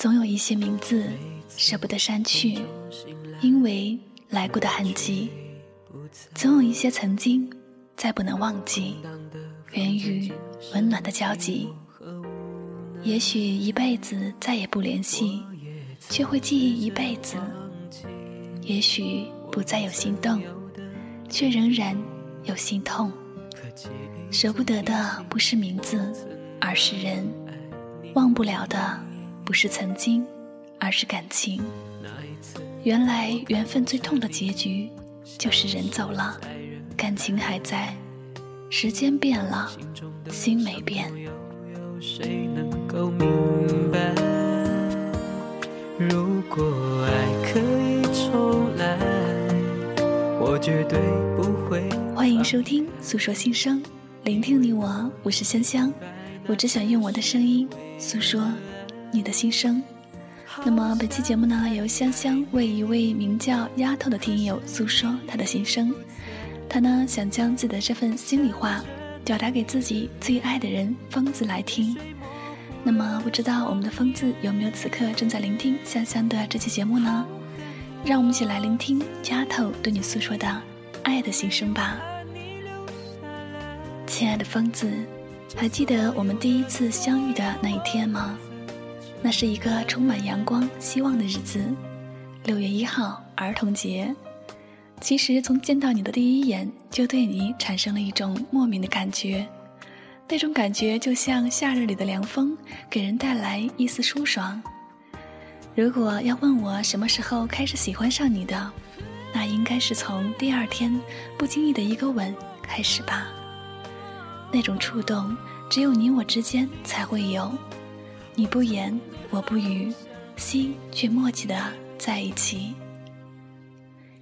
总有一些名字舍不得删去，因为来过的痕迹；总有一些曾经再不能忘记，源于温暖的交集。也许一辈子再也不联系，却会记忆一辈子；也许不再有心动，却仍然有心痛。舍不得的不是名字，而是人；忘不了的不是曾经，而是感情。原来缘分最痛的结局，就是人走了，感情还在。时间变了，心没变。如果爱可以重来，我绝对不会。欢迎收听《诉说心声》。聆听你我，我是香香，我只想用我的声音诉说你的心声。那么本期节目呢，由香香为一位名叫丫头的听友诉说她的心声。她呢想将自己的这份心里话表达给自己最爱的人疯子来听。那么不知道我们的疯子有没有此刻正在聆听香香的这期节目呢？让我们一起来聆听丫头对你诉说的爱的心声吧。亲爱的疯子，还记得我们第一次相遇的那一天吗？那是一个充满阳光、希望的日子，六月一号，儿童节。其实从见到你的第一眼，就对你产生了一种莫名的感觉，那种感觉就像夏日里的凉风，给人带来一丝舒爽。如果要问我什么时候开始喜欢上你的，那应该是从第二天不经意的一个吻开始吧。那种触动，只有你我之间才会有。你不言，我不语，心却默契的在一起。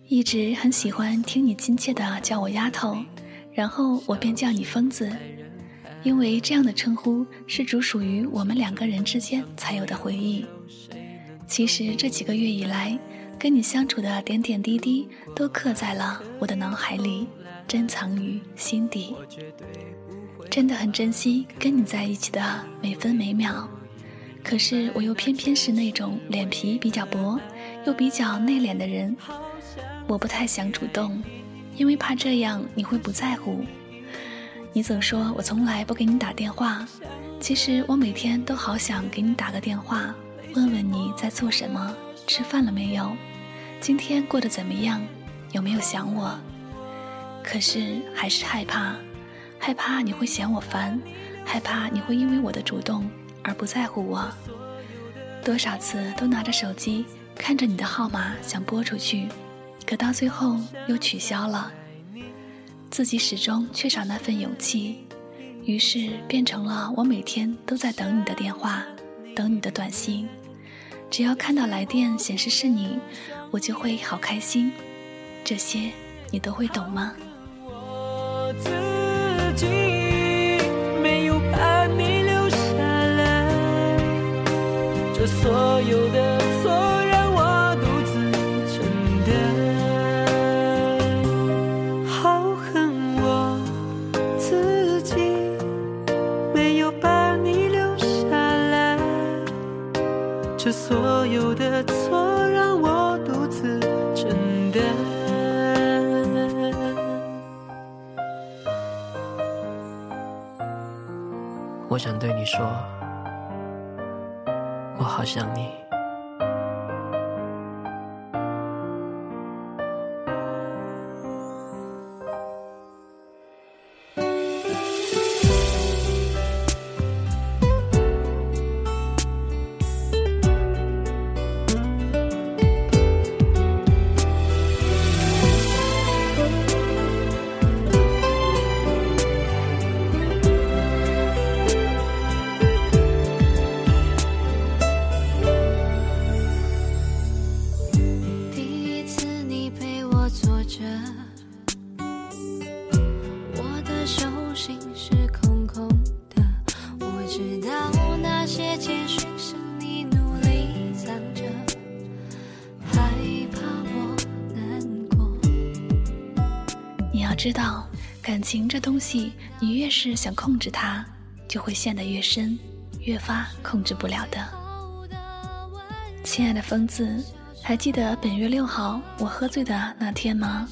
一直很喜欢听你亲切的叫我丫头，然后我便叫你疯子，因为这样的称呼是只属于我们两个人之间才有的回忆。其实这几个月以来，跟你相处的点点滴滴都刻在了我的脑海里，珍藏于心底。真的很珍惜跟你在一起的每分每秒，可是我又偏偏是那种脸皮比较薄，又比较内敛的人，我不太想主动，因为怕这样你会不在乎。你总说我从来不给你打电话，其实我每天都好想给你打个电话，问问你在做什么，吃饭了没有，今天过得怎么样，有没有想我？可是还是害怕。害怕你会嫌我烦，害怕你会因为我的主动而不在乎我。多少次都拿着手机看着你的号码想拨出去，可到最后又取消了。自己始终缺少那份勇气，于是变成了我每天都在等你的电话，等你的短信。只要看到来电显示是你，我就会好开心。这些你都会懂吗？我想对你说，我好想你。情这东西，你越是想控制它，就会陷得越深，越发控制不了的。亲爱的疯子，还记得本月六号我喝醉的那天吗？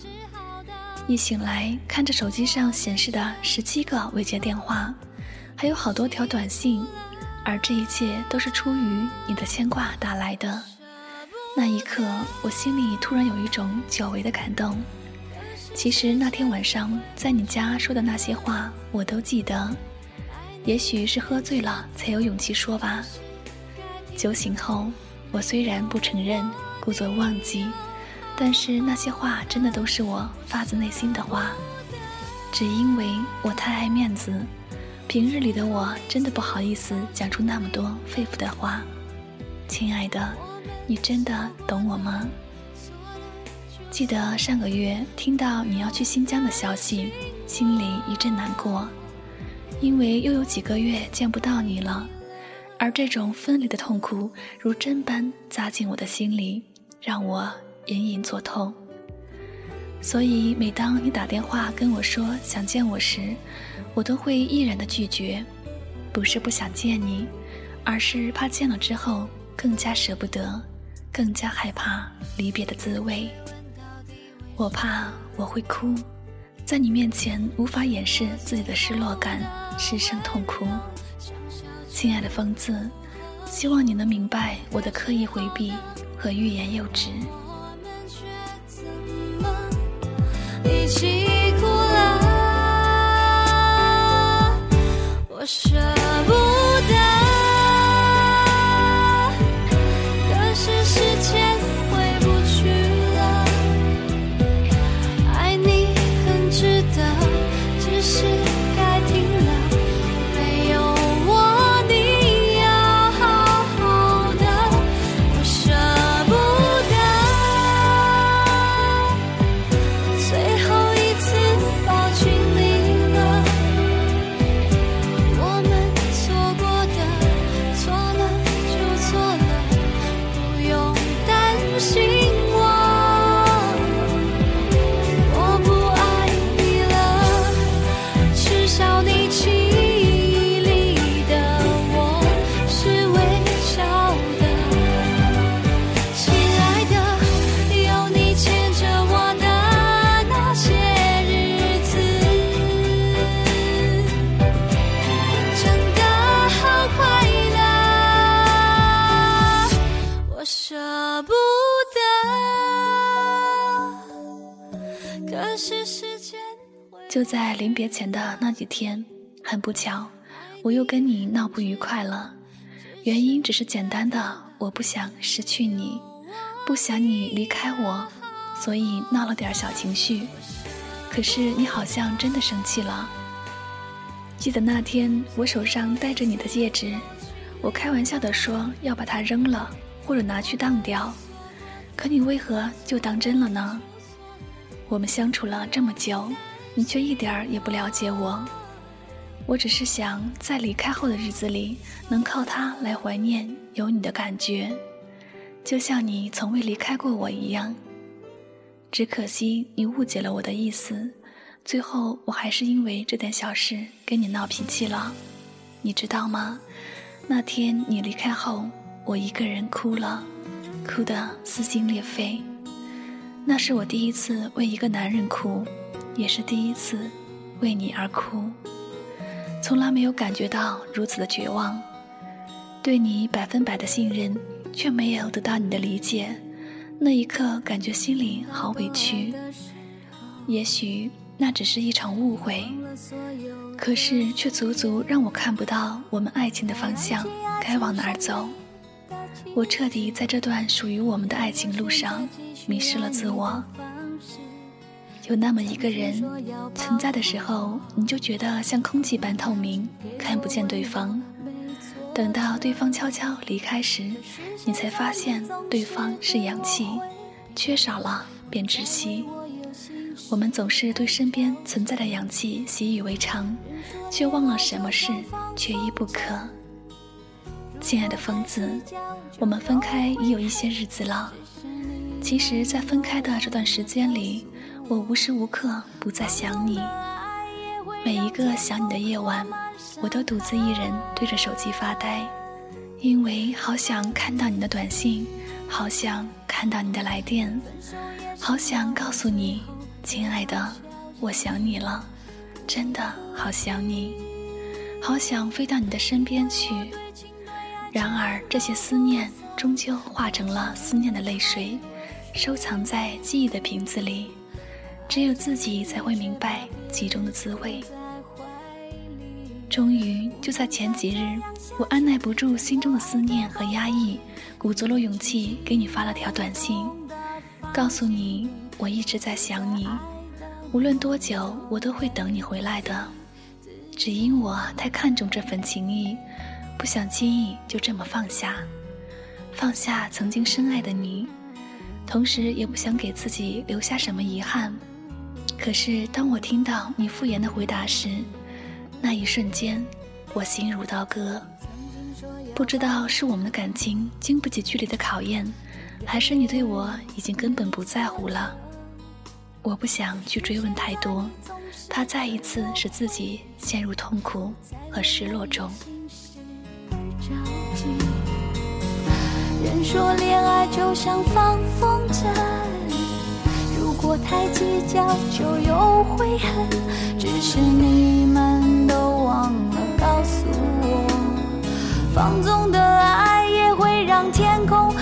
一醒来，看着手机上显示的十七个未接电话，还有好多条短信，而这一切都是出于你的牵挂打来的。那一刻，我心里突然有一种久违的感动。其实那天晚上在你家说的那些话，我都记得。也许是喝醉了，才有勇气说吧。酒醒后，我虽然不承认，故作忘记。但是那些话真的都是我发自内心的话，只因为我太爱面子，平日里的我真的不好意思讲出那么多肺腑的话。亲爱的，你真的懂我吗？记得上个月听到你要去新疆的消息，心里一阵难过，因为又有几个月见不到你了，而这种分离的痛苦如针般扎进我的心里，让我。隐隐作痛，所以每当你打电话跟我说想见我时，我都会毅然的拒绝。不是不想见你，而是怕见了之后更加舍不得，更加害怕离别的滋味。我怕我会哭，在你面前无法掩饰自己的失落感，失声痛哭。亲爱的疯子，希望你能明白我的刻意回避和欲言又止。一起哭了，我舍不得。在临别前的那几天，很不巧，我又跟你闹不愉快了。原因只是简单的，我不想失去你，不想你离开我，所以闹了点小情绪。可是你好像真的生气了。记得那天我手上戴着你的戒指，我开玩笑的说要把它扔了，或者拿去当掉。可你为何就当真了呢？我们相处了这么久。你却一点儿也不了解我，我只是想在离开后的日子里，能靠它来怀念有你的感觉，就像你从未离开过我一样。只可惜你误解了我的意思，最后我还是因为这点小事跟你闹脾气了，你知道吗？那天你离开后，我一个人哭了，哭得撕心裂肺，那是我第一次为一个男人哭。也是第一次为你而哭，从来没有感觉到如此的绝望。对你百分百的信任，却没有得到你的理解，那一刻感觉心里好委屈。也许那只是一场误会，可是却足足让我看不到我们爱情的方向该往哪儿走。我彻底在这段属于我们的爱情路上迷失了自我。有那么一个人存在的时候，你就觉得像空气般透明，看不见对方。等到对方悄悄离开时，你才发现对方是氧气，缺少了便窒息。我们总是对身边存在的氧气习以为常，却忘了什么事缺一不可。亲爱的疯子，我们分开已有一些日子了。其实，在分开的这段时间里，我无时无刻不在想你，每一个想你的夜晚，我都独自一人对着手机发呆，因为好想看到你的短信，好想看到你的来电，好想告诉你，亲爱的，我想你了，真的好想你，好想飞到你的身边去。然而，这些思念终究化成了思念的泪水，收藏在记忆的瓶子里，只有自己才会明白其中的滋味。终于，就在前几日，我按耐不住心中的思念和压抑，鼓足了勇气给你发了条短信，告诉你我一直在想你，无论多久，我都会等你回来的。只因我太看重这份情谊，不想轻易就这么放下，放下曾经深爱的你，同时也不想给自己留下什么遗憾。可是，当我听到你敷衍的回答时，那一瞬间，我心如刀割。不知道是我们的感情经不起距离的考验，还是你对我已经根本不在乎了。我不想去追问太多，怕再一次使自己陷入痛苦和失落中。人说恋爱就像放风筝，果太计较就有悔恨，只是你们都。忘了告诉我，放纵的爱也会让天空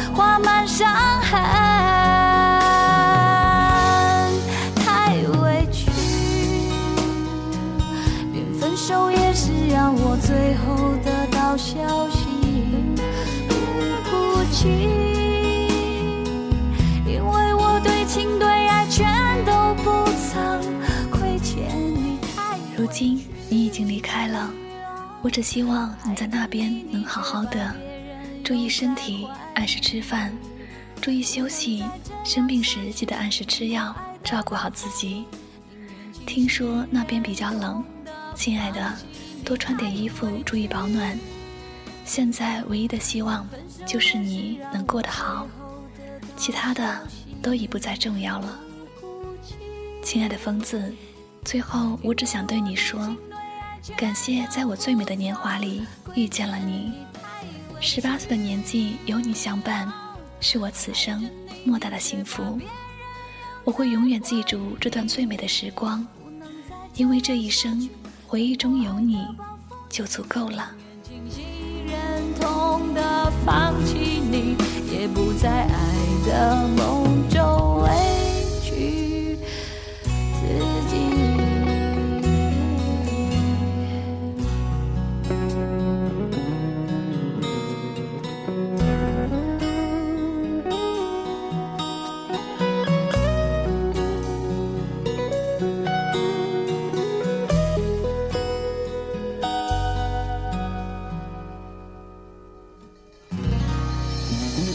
今。你已经离开了，我只希望你在那边能好好的，注意身体，按时吃饭，注意休息，生病时记得按时吃药，照顾好自己。听说那边比较冷，亲爱的，多穿点衣服，注意保暖。现在唯一的希望就是你能过得好，其他的都已不再重要了。亲爱的疯子，最后我只想对你说。感谢在我最美的年华里遇见了你，十八岁的年纪有你相伴，是我此生莫大的幸福。我会永远记住这段最美的时光，因为这一生回忆中有你就足够了。也不在爱的梦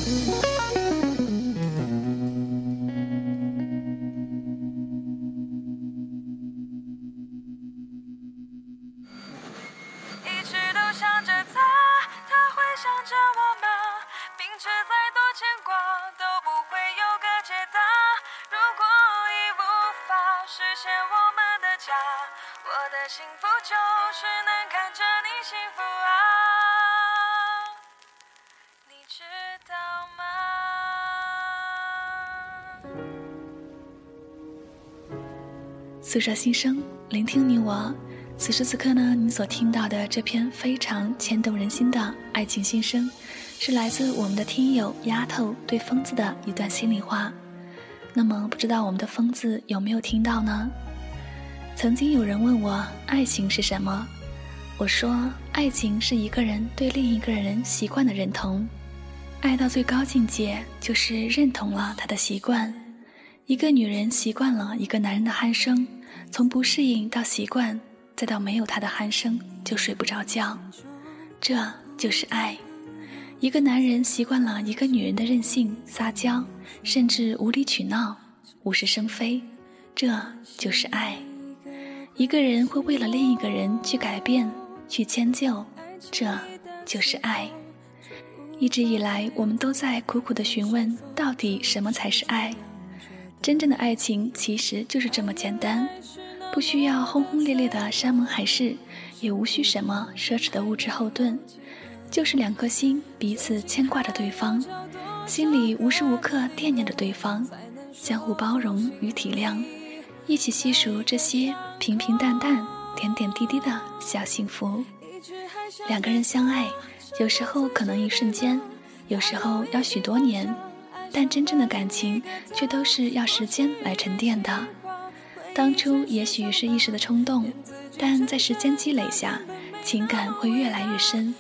幸诉说心声，聆听你我。此时此刻呢，你所听到的这篇非常牵动人心的爱情心声，是来自我们的听友丫头对疯子的一段心里话。那么，不知道我们的疯子有没有听到呢？曾经有人问我爱情是什么，我说爱情是一个人对另一个人习惯的认同，爱到最高境界就是认同了他的习惯。一个女人习惯了一个男人的鼾声，从不适应到习惯，再到没有他的鼾声就睡不着觉，这就是爱。一个男人习惯了一个女人的任性、撒娇，甚至无理取闹、无事生非，这就是爱。一个人会为了另一个人去改变、去迁就，这就是爱。一直以来，我们都在苦苦的询问，到底什么才是爱？真正的爱情其实就是这么简单，不需要轰轰烈烈的山盟海誓，也无需什么奢侈的物质后盾，就是两颗心彼此牵挂着对方，心里无时无刻惦念着对方，相互包容与体谅，一起细数这些平平淡淡、点点滴滴的小幸福。两个人相爱，有时候可能一瞬间，有时候要许多年，但真正的感情却都是要时间来沉淀的。当初也许是一时的冲动，但在时间积累下，情感会越来越深。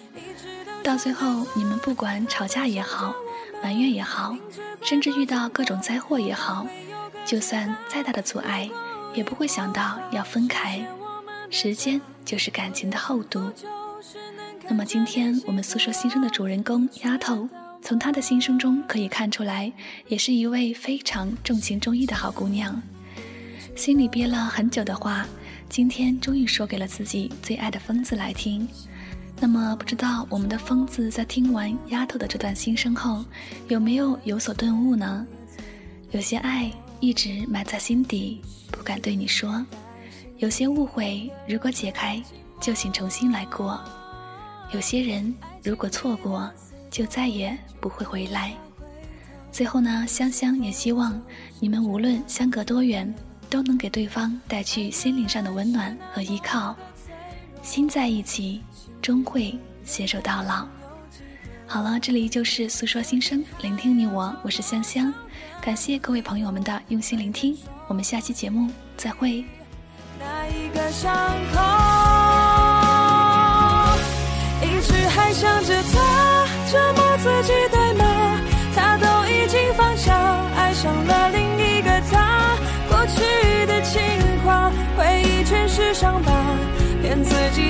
到最后，你们不管吵架也好，埋怨也好，甚至遇到各种灾祸也好，就算再大的阻碍，也不会想到要分开。时间就是感情的厚度。那么今天我们诉说心声的主人公丫头，从她的心声中可以看出来，也是一位非常重情重义的好姑娘。心里憋了很久的话，今天终于说给了自己最爱的疯子来听。那么不知道我们的疯子在听完丫头的这段心声后，有没有有所顿悟呢？有些爱一直埋在心底，不敢对你说；有些误会如果解开，就请重新来过。有些人如果错过，就再也不会回来。最后呢，香香也希望你们无论相隔多远，都能给对方带去心灵上的温暖和依靠。心在一起，终会携手到老。好了，这里就是诉说心声，聆听你我，我是香香。感谢各位朋友们的用心聆听，我们下期节目再会。那一个伤口。一直还想着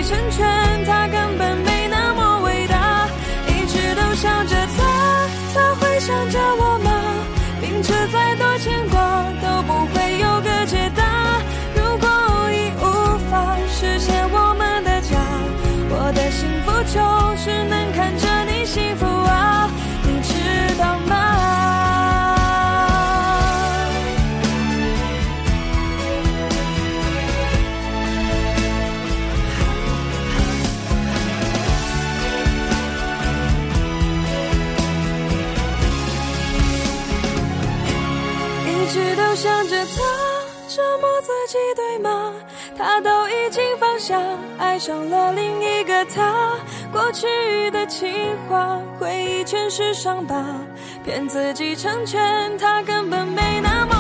成全折磨自己，对吗？他都已经放下，爱上了另一个他。过去的情话，回忆全是伤疤，骗自己成全他，根本没那么